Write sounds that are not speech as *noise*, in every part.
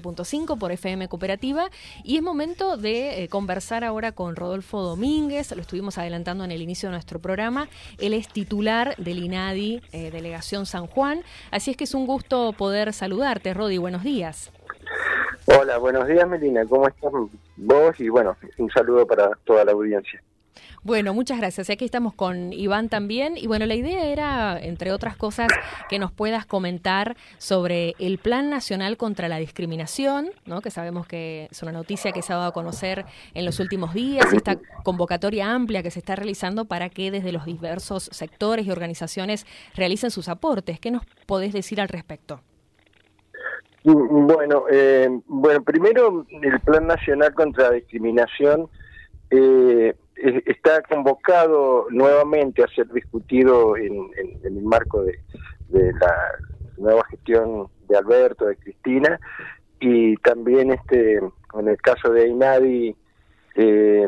4.5 por FM Cooperativa y es momento de eh, conversar ahora con Rodolfo Domínguez, lo estuvimos adelantando en el inicio de nuestro programa, él es titular del INADI, eh, Delegación San Juan, así es que es un gusto poder saludarte, Rodi, buenos días. Hola, buenos días Melina, ¿cómo estás vos? Y bueno, un saludo para toda la audiencia. Bueno, muchas gracias. Aquí estamos con Iván también. Y bueno, la idea era, entre otras cosas, que nos puedas comentar sobre el Plan Nacional contra la Discriminación, ¿no? que sabemos que es una noticia que se ha dado a conocer en los últimos días, esta convocatoria amplia que se está realizando para que desde los diversos sectores y organizaciones realicen sus aportes. ¿Qué nos podés decir al respecto? Bueno, eh, bueno, primero el Plan Nacional contra la Discriminación eh, está convocado nuevamente a ser discutido en, el marco de, la nueva gestión de Alberto, de Cristina, y también este en el caso de Inadi eh,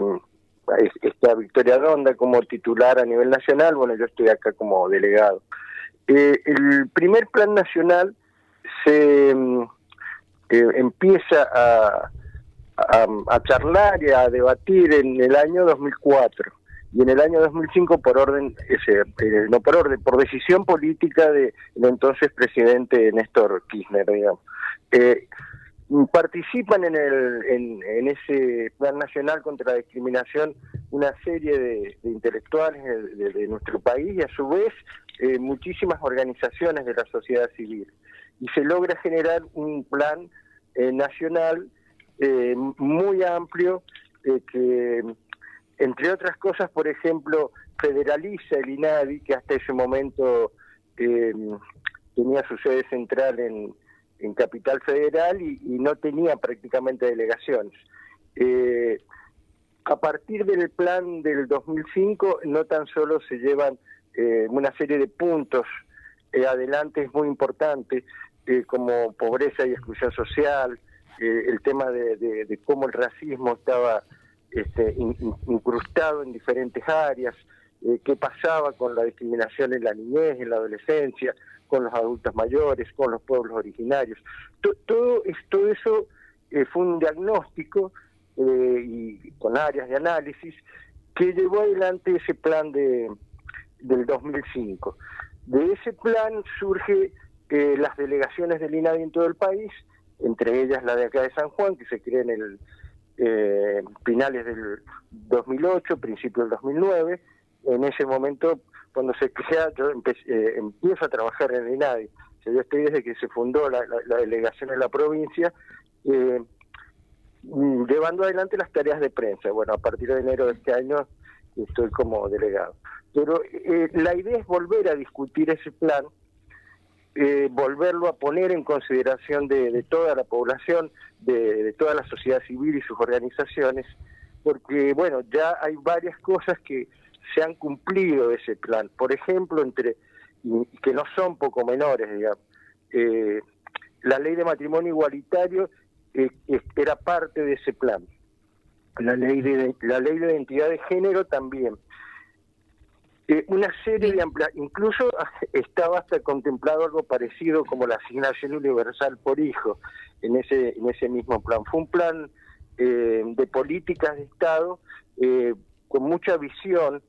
está Victoria Ronda como titular a nivel nacional, bueno, yo estoy acá como delegado. Eh, el primer plan nacional se mm, eh, empieza a, a, charlar y a debatir en el año 2004 y en el año 2005 por orden ese, eh, no por orden por decisión política de entonces presidente Néstor Kirchner digamos. Eh, participan en el en, ese plan nacional contra la discriminación una serie de, intelectuales de, nuestro país y a su vez eh, muchísimas organizaciones de la sociedad civil. Y se logra generar un plan nacional eh, muy amplio eh, que, entre otras cosas, por ejemplo, federaliza el INADI, que hasta ese momento eh, tenía su sede central en, Capital Federal y, no tenía prácticamente delegaciones. a partir del plan del 2005, no tan solo se llevan una serie de puntos adelante, es muy importante, como pobreza y exclusión social, eh, el tema de, cómo el racismo estaba este, incrustado en diferentes áreas, eh, qué pasaba con la discriminación en la niñez, en la adolescencia, con los adultos mayores, con los pueblos originarios. todo, todo eso eh, fue un diagnóstico y con áreas de análisis que llevó adelante ese plan de, del 2005. De ese plan surge las delegaciones del INADI en todo el país, entre ellas la de acá de San Juan, que se creó en el eh, finales del 2008, principio del 2009. En ese momento, cuando se crea, yo eh, empiezo a trabajar en el INADI. yo estoy desde que se fundó la, delegación en la provincia, eh, llevando adelante las tareas de prensa. Bueno, a partir de enero de este año estoy como delegado. Pero eh, la idea es volver a discutir ese plan eh, volverlo a poner en consideración de, toda la población, de, toda la sociedad civil y sus organizaciones, porque, bueno, ya hay varias cosas que se han cumplido de ese plan. Por ejemplo, entre que no son poco menores, digamos. Eh, la ley de matrimonio igualitario eh, era parte de ese plan. La ley de la ley de identidad de género también. Eh, una serie de amplia, incluso *laughs* estaba hasta contemplado algo parecido como la asignación universal por hijo en ese en ese mismo plan. Fue un plan eh, de políticas de Estado eh, con mucha visión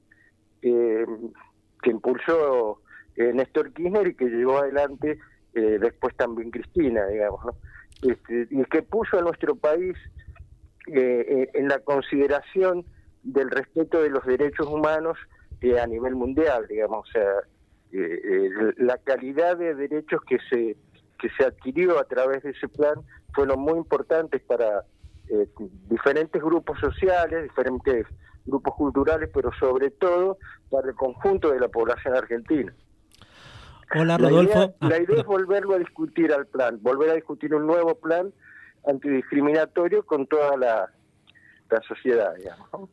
que impulsó Néstor Kirchner y que llevó adelante después también Cristina, digamos, ¿no? Este, y que puso a nuestro país en la consideración del respeto de los derechos humanos a nivel mundial, digamos, o sea, eh, eh, la calidad de derechos que se que se adquirió a través de ese plan fueron muy importantes para eh, diferentes grupos sociales, diferentes grupos culturales, pero sobre todo para el conjunto de la población argentina. Hola Rodolfo. La idea, ah, es volverlo a discutir al plan, volver a discutir un nuevo plan antidiscriminatorio con toda la, la sociedad, digamos.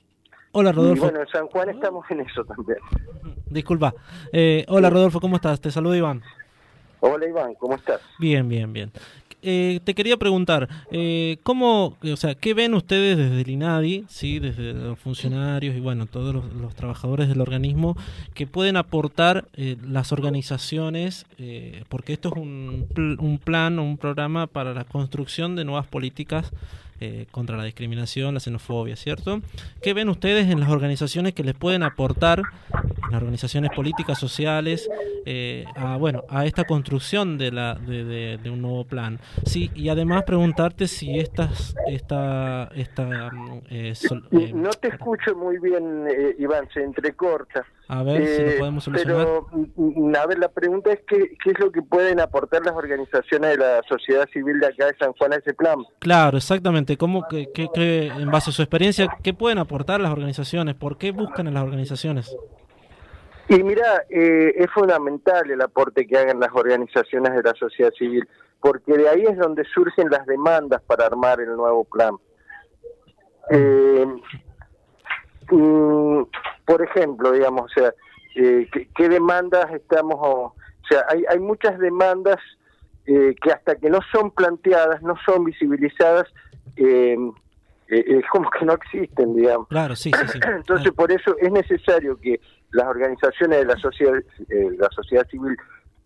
Hola Rodolfo. Y bueno, en San Juan estamos en eso también. Disculpa. Eh, hola Rodolfo, ¿cómo estás? Te saludo Iván. Hola Iván, ¿cómo estás? Bien, bien, bien. Eh, te quería preguntar, eh, ¿cómo, o sea, qué ven ustedes desde el INADI, sí, desde los funcionarios y bueno, todos los, trabajadores del organismo que pueden aportar eh, las organizaciones, eh, porque esto es un, un plan o un programa para la construcción de nuevas políticas eh, contra la discriminación, la xenofobia, ¿cierto? ¿Qué ven ustedes en las organizaciones que les pueden aportar, las organizaciones políticas, sociales, eh, a, bueno, a esta construcción de, la, de, un nuevo plan? Sí, y además preguntarte si estas, esta, esta, eh, no te escucho muy bien, Iván, se entrecorta. A ver si lo podemos solucionar. Pero, mm, a ver, la pregunta es qué, qué es lo que pueden aportar las organizaciones de la sociedad civil de acá de San Juan a ese plan. Claro, exactamente ¿Cómo, que, en base a su experiencia, qué pueden aportar las organizaciones? ¿Por qué buscan a las organizaciones? Y mira, eh, es fundamental el aporte que hagan las organizaciones de la sociedad civil, porque de ahí es donde surgen las demandas para armar el nuevo plan. Eh, mm, por ejemplo, digamos, o sea, eh, ¿qué, demandas estamos, o sea, hay, hay muchas demandas que hasta que no son planteadas, no son visibilizadas, eh, eh, es como que no existen, digamos. Claro, sí, sí, *clears throat* Entonces, por eso es necesario que las organizaciones de la sociedad, eh, la sociedad civil,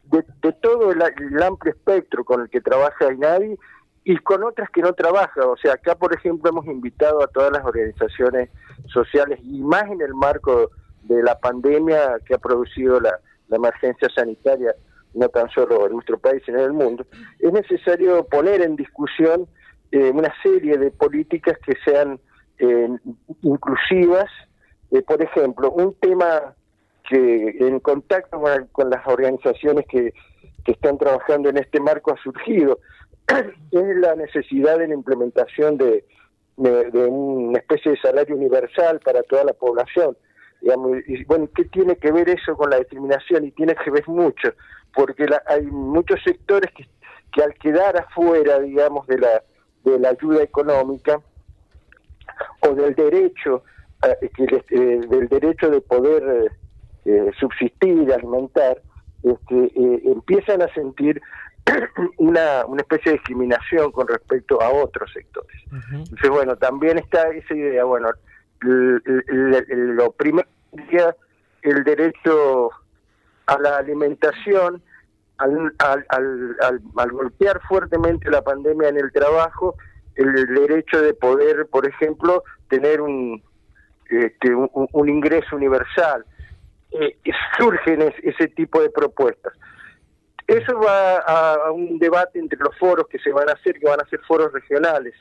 de, todo el, amplio espectro con el que trabaja INADI y con otras que no trabajan. O sea, acá, por ejemplo, hemos invitado a todas las organizaciones sociales y más en el marco de la pandemia que ha producido la, la emergencia sanitaria, no tan solo en nuestro país, sino en el mundo, es necesario poner en discusión eh, una serie de políticas que sean eh, inclusivas. Eh, por ejemplo, un tema que en contacto con, las organizaciones que, que, están trabajando en este marco ha surgido *clears throat* es la necesidad de la implementación de, de, una especie de salario universal para toda la población. y bueno, ¿qué tiene que ver eso con la discriminación? Y tiene que ver mucho, porque hay muchos sectores que, que al quedar afuera, digamos, de la de la ayuda económica o del derecho eh, eh, del derecho de poder eh, subsistir y alimentar este, empiezan a sentir *clears throat* una, una especie de discriminación con respecto a otros sectores. Entonces, bueno, también está esa idea, bueno, lo primero sería el derecho a la alimentación al, al, al, golpear fuertemente la pandemia en el trabajo, el derecho de poder, por ejemplo, tener un, este, un, ingreso universal. Eh, *laughs* surgen ese tipo de propuestas. Eso va a, un debate entre los foros que se van a hacer, que van a ser foros regionales.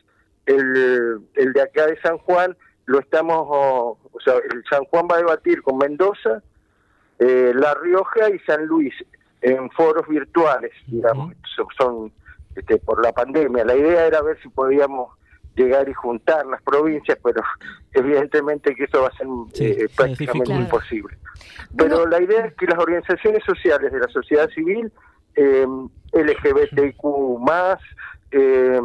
El, el de acá de San Juan lo estamos, o, sea, el San Juan va a debatir con Mendoza, eh, La Rioja y San Luis en foros virtuales, digamos, son este, por la pandemia. La idea era ver si podíamos llegar y juntar las provincias, pero evidentemente que eso va a ser eh, prácticamente imposible. Pero la idea es que las organizaciones sociales de la sociedad civil, eh, LGBTQ eh,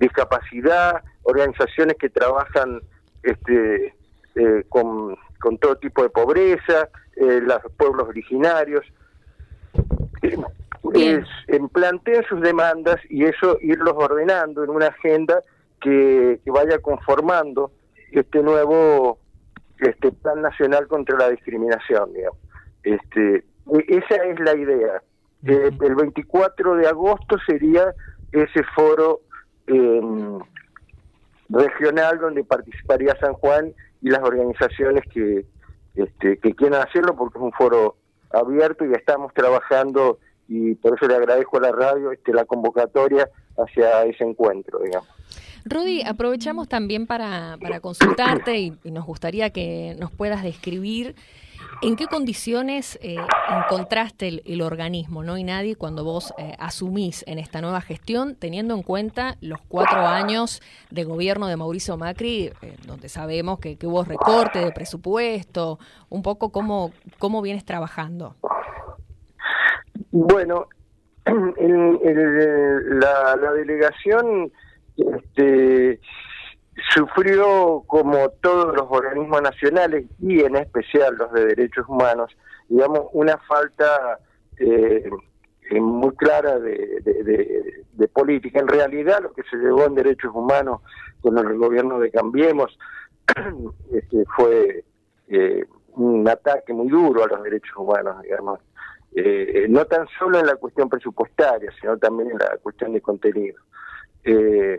discapacidad, organizaciones que trabajan este, eh, con, con todo tipo de pobreza, los pueblos originarios, es, en plantear sus demandas y eso irlos ordenando en una agenda que, vaya conformando este nuevo este plan nacional contra la discriminación digamos. este e, esa es la idea. Eh, el 24 de agosto sería ese foro em, regional donde participaría San Juan y las organizaciones que este, que quieran hacerlo porque es un foro abierto y estamos trabajando y por eso le agradezco a la radio este, la convocatoria hacia ese encuentro, digamos. Rudy, aprovechamos también para, para consultarte y, nos gustaría que nos puedas describir en qué condiciones eh, encontraste el, organismo, ¿no? Y nadie cuando vos eh, asumís en esta nueva gestión, teniendo en cuenta los cuatro años de gobierno de Mauricio Macri, eh, donde sabemos que, que, hubo recorte de presupuesto, un poco cómo, cómo vienes trabajando. Bueno, *clears throat* la, delegación este, sufrió, como todos los organismos nacionales y en especial los de derechos humanos, digamos, una falta eh, muy clara de, de, política. En realidad lo que se llevó en derechos humanos con el gobierno de Cambiemos *clears throat* este, fue eh, un ataque muy duro a los derechos humanos, digamos. Eh, no tan solo en la cuestión presupuestaria, sino también en la cuestión de contenido. Eh,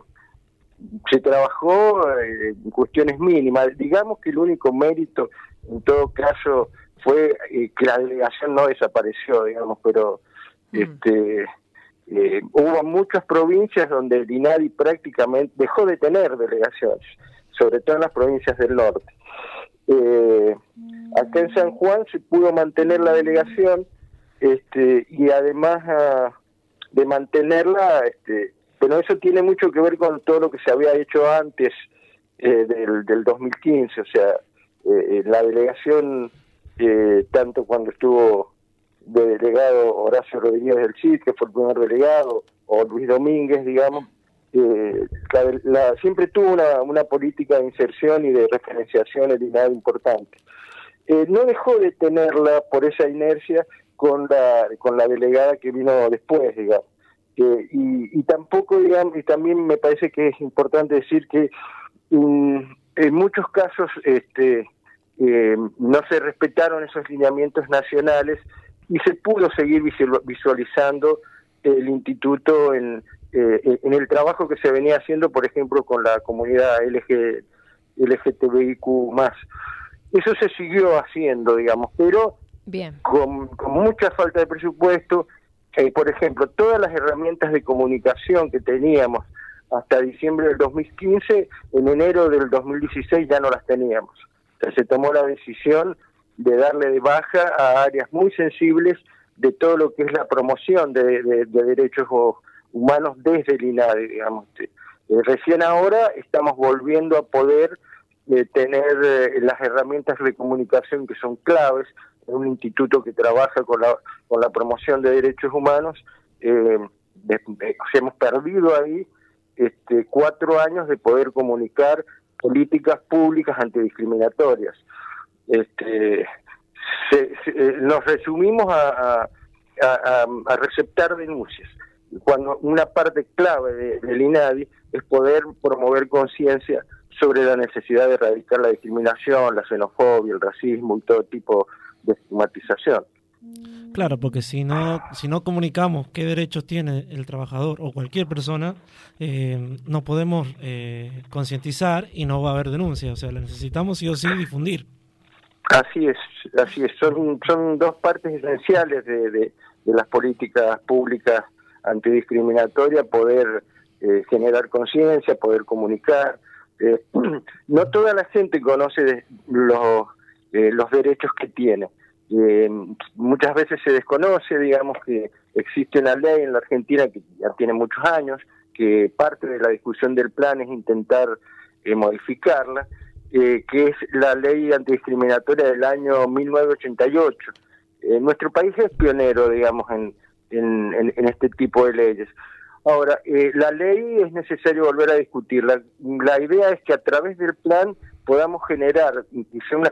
se trabajó en cuestiones mínimas. Digamos que el único mérito, en todo caso, fue que la delegación no desapareció, digamos, pero Mm. Este, eh, hubo muchas provincias donde el INADI prácticamente dejó de tener delegaciones, sobre todo en las provincias del norte. Eh, acá en San Juan se pudo mantener la delegación este, y además ah, de mantenerla, este, bueno, eso tiene mucho que ver con todo lo que se había hecho antes eh, del, del 2015, o sea, la delegación, tanto cuando estuvo de delegado Horacio Rodríguez del CID, que fue el primer delegado, o Luis Domínguez, digamos, eh, la, siempre tuvo una, política de inserción y de referenciación en nada importante. Eh, no dejó de tenerla por esa inercia con la, con la delegada que vino después, digamos. y, y, tampoco, digamos, y también me parece que es importante decir que mm, en muchos casos este, eh, no se respetaron esos lineamientos nacionales y se pudo seguir visualizando el instituto en, eh, en el trabajo que se venía haciendo, por ejemplo, con la comunidad LG, LGTBIQ más. Eso se siguió haciendo, digamos, pero Con, mucha falta de presupuesto. Eh, por ejemplo, todas las herramientas de comunicación que teníamos hasta diciembre del 2015, en enero del 2016 ya no las teníamos. se tomó la decisión de darle de baja a áreas muy sensibles de todo lo que es la promoción de, derechos humanos desde el INADE, digamos. Eh, recién ahora estamos volviendo a poder eh, tener las herramientas de comunicación que son claves en un instituto que trabaja con la, con la promoción de derechos humanos. hemos perdido ahí este, cuatro años de poder comunicar políticas públicas antidiscriminatorias este, eh, nos resumimos a, a, receptar denuncias. Cuando una parte clave del INADI es poder promover conciencia sobre la necesidad de erradicar la discriminación, la xenofobia, el racismo y todo tipo de estigmatización. Claro, porque si no, si no comunicamos qué derechos tiene el trabajador o cualquier persona, eh, no podemos eh, concientizar y no va a haber denuncia. O sea, la necesitamos sí o sí difundir. Así es, así es. Son, son dos partes esenciales de, de, las políticas públicas antidiscriminatorias, poder eh, generar conciencia, poder comunicar. Eh, *clears throat* no toda la gente conoce los, eh, los derechos que tiene. muchas veces se desconoce, digamos, que existe una ley en la Argentina que ya tiene muchos años, que parte de la discusión del plan es intentar modificarla eh, que es la ley antidiscriminatoria del año 1988. Eh, nuestro país es pionero, digamos, en, en, este tipo de leyes. Ahora, eh, la ley es necesario volver a discutirla. La idea es que a través del plan podamos generar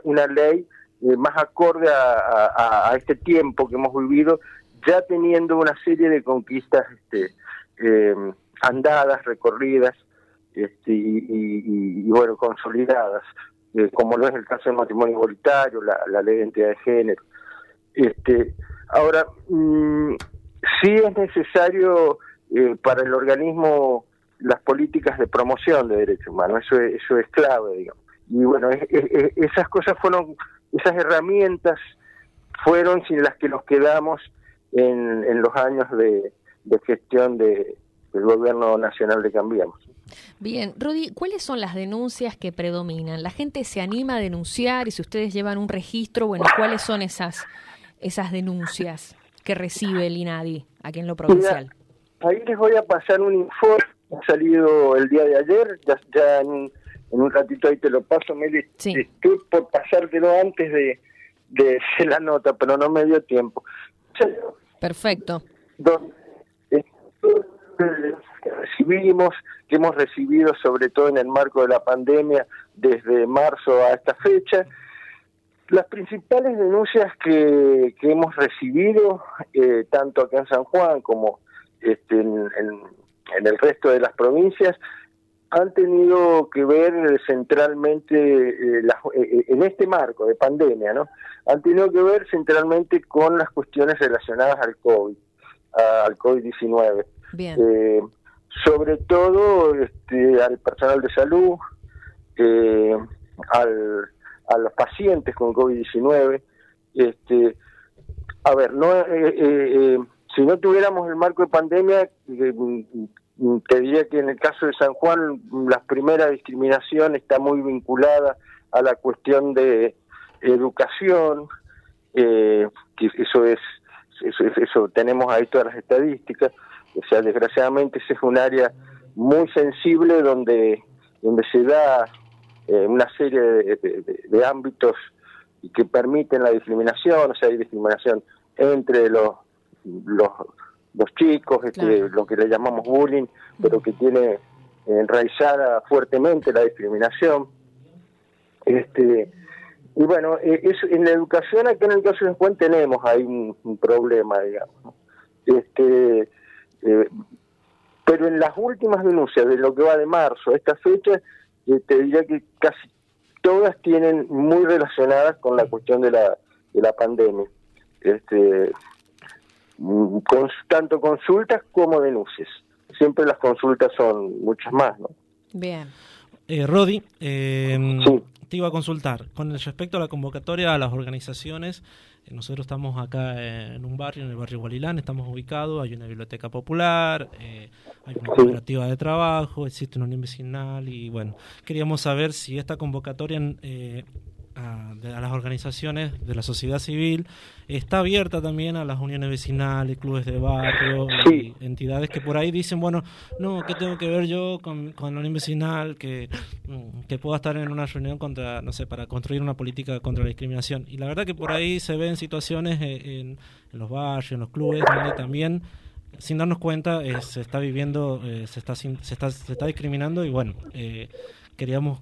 una, ley más acorde a, este tiempo que hemos vivido, ya teniendo una serie de conquistas este, andadas, recorridas, este, y, bueno, consolidadas, eh, como lo es el caso del matrimonio igualitario, la, ley de identidad de género. Este, ahora, mm, sí es necesario eh, para el organismo las políticas de promoción de derechos humanos, eso es, eso es clave, digamos. Y bueno, esas cosas fueron, esas herramientas fueron sin las que nos quedamos en, en los años de, de gestión de, del gobierno nacional de Cambiamos. Bien, Rodi, ¿cuáles son las denuncias que predominan? ¿La gente se anima a denunciar y si ustedes llevan un registro, bueno, cuáles son esas, esas denuncias que recibe el INADI aquí en lo provincial? ahí les voy a pasar un informe que ha salido el día de ayer, ya, en, un ratito ahí te lo paso, Meli. Sí. Estoy por pasártelo antes de, de, la nota, pero no me dio tiempo. Perfecto que recibimos, que hemos recibido sobre todo en el marco de la pandemia desde marzo a esta fecha. Las principales denuncias que, hemos recibido, eh, tanto acá en San Juan como este, en, el resto de las provincias, han tenido que ver centralmente, eh, eh, en este marco de pandemia, ¿no? Han tenido que ver centralmente con las cuestiones relacionadas al COVID, al COVID-19. sobre todo este, al personal de salud, al a los pacientes con COVID-19. Este, a ver, no, eh, eh, eh, si no tuviéramos el marco de pandemia, te diría que en el caso de San Juan la primera discriminación está muy vinculada a la cuestión de educación, que eso es, eso, tenemos ahí todas las estadísticas, o sea, desgraciadamente ese es un área muy sensible donde donde se da eh, una serie de, ámbitos que permiten la discriminación, o sea, hay discriminación entre los, los, los chicos, este, lo que le llamamos bullying, pero que tiene enraizada fuertemente la discriminación. Este, y bueno, eh, es, en la educación, aquí en el caso de Juan tenemos ahí un, problema, digamos. Este, eh, pero en las últimas denuncias de lo que va de marzo a esta fecha, te diría que casi todas tienen muy relacionadas con la cuestión de la, de la pandemia. Este, con, tanto consultas como denuncias. Siempre las consultas son muchas más, ¿no? Bien. Eh, Rodi, eh, te iba a consultar con respecto a la convocatoria a las organizaciones nosotros estamos acá en un barrio, en el barrio Gualilán, estamos ubicados, hay una biblioteca popular, eh, hay una cooperativa de trabajo, existe una unión vecinal y bueno, queríamos saber si esta convocatoria eh, a, las organizaciones de la sociedad civil, está abierta también a las uniones vecinales, clubes de barrio, y entidades que por ahí dicen, bueno, no, ¿qué tengo que ver yo con, la unión vecinal? Que, mm, que pueda estar en una reunión contra, no sé, para construir una política contra la discriminación. Y la verdad que por ahí se ven situaciones eh, en, los barrios, en los clubes, donde también sin darnos cuenta eh, se está viviendo, eh, se, está, se, está, se está discriminando y bueno, queríamos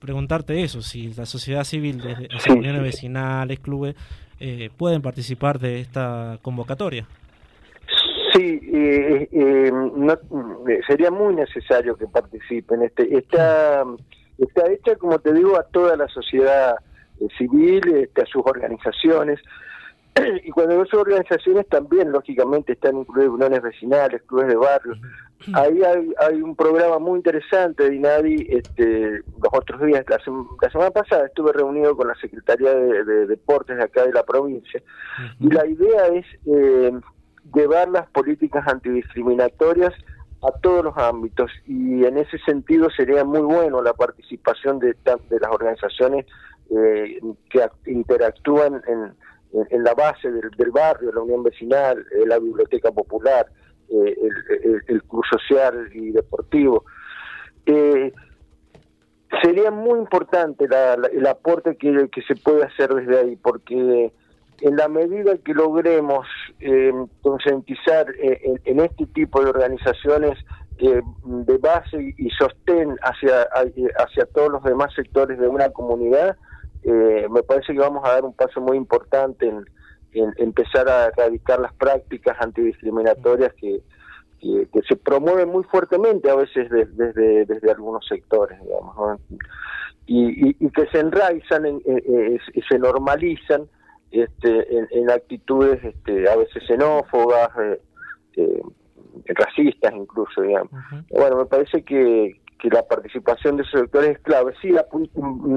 preguntarte eso, si la sociedad civil, desde las uniones vecinales, clubes, eh, pueden participar de esta convocatoria. Sí, eh, eh, sería muy necesario que participen. Este, está, está hecha, como te digo, a toda la sociedad civil, este, a sus organizaciones. *clears throat* y cuando sus organizaciones también, lógicamente, están incluidas uniones vecinales, clubes de barrios. Ahí hay, un programa muy interesante de INADI. Este, los otros días, la, semana pasada, estuve reunido con la Secretaría de, Deportes de acá de la provincia. Y la idea es eh, llevar las políticas antidiscriminatorias a todos los ámbitos y en ese sentido sería muy bueno la participación de, de las organizaciones eh, que interactúan en, en, la base del, barrio, la unión vecinal, eh, la biblioteca popular, eh, el, club social y deportivo. Eh, sería muy importante el aporte que, se puede hacer desde ahí, porque en la medida que logremos concientizar en, este tipo de organizaciones de base y sostén hacia, hacia todos los demás sectores de una comunidad, eh, me parece que vamos a dar un paso muy importante en, empezar a erradicar las prácticas antidiscriminatorias que, que, se promueven muy fuertemente a veces desde, desde algunos sectores, digamos, y, y, que se enraizan y se normalizan este, en, actitudes este, a veces xenófobas, eh, eh, racistas incluso, digamos. Bueno, me parece que, que la participación de esos sectores es clave. Sí,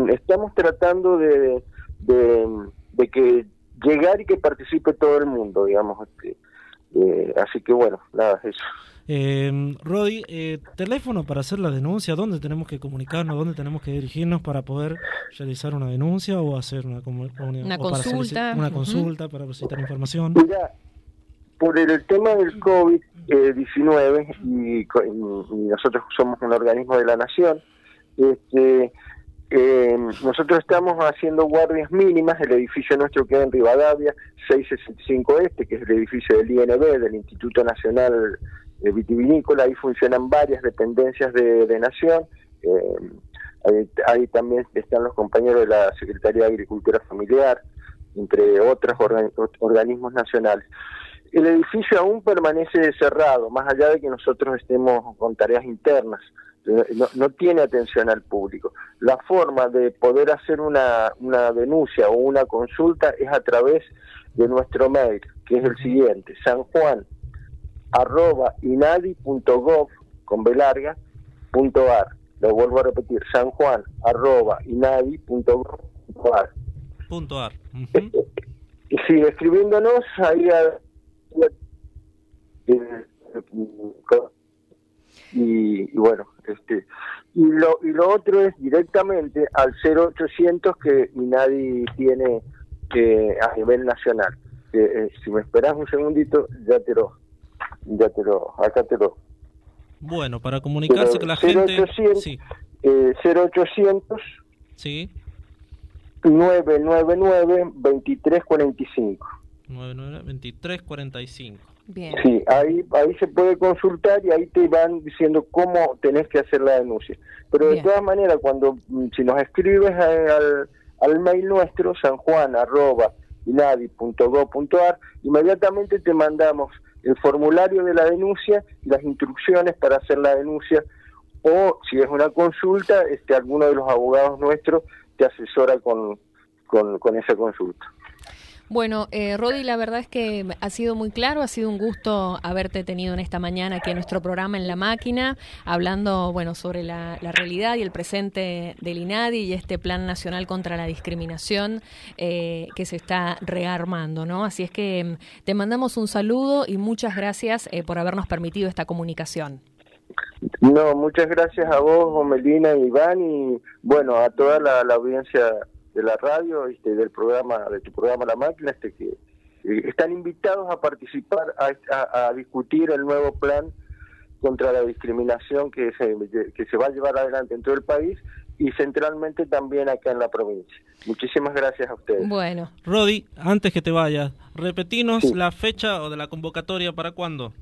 estamos tratando de, de, que llegar y que participe todo el mundo, digamos. Este, eh, así que bueno, nada, eso. Eh, Rodi, eh, teléfono para hacer la denuncia, ¿dónde tenemos que comunicarnos, dónde tenemos que dirigirnos para poder realizar una denuncia o hacer una, una, consulta? una consulta para solicitar información? Mira, por el tema del COVID-19 y, nosotros somos un organismo de la nación, este, eh, nosotros estamos haciendo guardias mínimas, el edificio nuestro queda en Rivadavia, 665 Este, que es el edificio del INB, del Instituto Nacional Vitivinícola, ahí funcionan varias dependencias de, Nación, eh, Ahí, también están los compañeros de la Secretaría de Agricultura Familiar, entre otros organismos nacionales. El edificio aún permanece cerrado, más allá de que nosotros estemos con tareas internas. No, tiene atención al público. La forma de poder hacer una, una denuncia o una consulta es a través de nuestro mail, que es el siguiente, sanjuan arroba inadi.gov con B larga, punto ar. Lo vuelvo a repetir, sanjuan arroba inadi.gov.ar. Punto ar. Y sigue escribiéndonos ahí a, y, bueno, este y lo y lo otro es directamente al 0800 que Inadi tiene que a nivel nacional. Eh, si me esperas un segundito, ya te lo ya te lo acá te lo bueno, para comunicarse con la gente... 0800, sí. Eh, 0800 sí. 999 2345. 999 2345. Bien. Sí, ahí, ahí se puede consultar y ahí te van diciendo cómo tenés que hacer la denuncia. Pero de todas maneras, cuando mm, si nos escribes al, al mail nuestro, sanjuan arroba inmediatamente te mandamos el formulario de la denuncia y las instrucciones para hacer la denuncia o si es una consulta, este alguno de los abogados nuestros te asesora con, con, esa consulta. Bueno, eh, Rodi, la verdad es que ha sido muy claro, ha sido un gusto haberte tenido en esta mañana aquí en nuestro programa en La Máquina, hablando bueno sobre la, realidad y el presente del INADI y este Plan Nacional contra la Discriminación eh, que se está rearmando, ¿no? Así es que mm, te mandamos un saludo y muchas gracias eh, por habernos permitido esta comunicación. No, muchas gracias a vos, Melina Iván, y bueno, a toda la audiencia de la radio, este, del programa, de tu programa La Máquina, este que eh, están invitados a participar, a, discutir el nuevo plan contra la discriminación que se, que se va a llevar adelante en todo el país y centralmente también acá en la provincia. Muchísimas gracias a ustedes. Bueno. Rodi, antes que te vayas, repetinos la fecha o de la convocatoria para cuándo.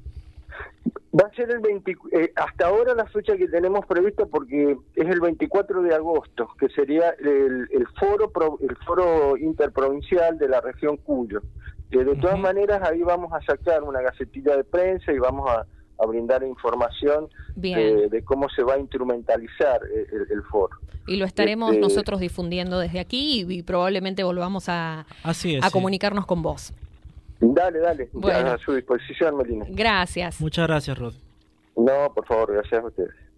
Va a ser el 20, eh, hasta ahora la fecha que tenemos prevista porque es el 24 de agosto, que sería el, foro el foro interprovincial de la región Cuyo. de todas maneras ahí vamos a sacar una gacetilla de prensa y vamos a, brindar información de, cómo se va a instrumentalizar el, foro. Y lo estaremos este, nosotros difundiendo desde aquí y, probablemente volvamos a, a comunicarnos con vos. Dale, dale. A su disposición, Melina. Gracias. Muchas gracias, Rod. No, por favor, gracias a ustedes.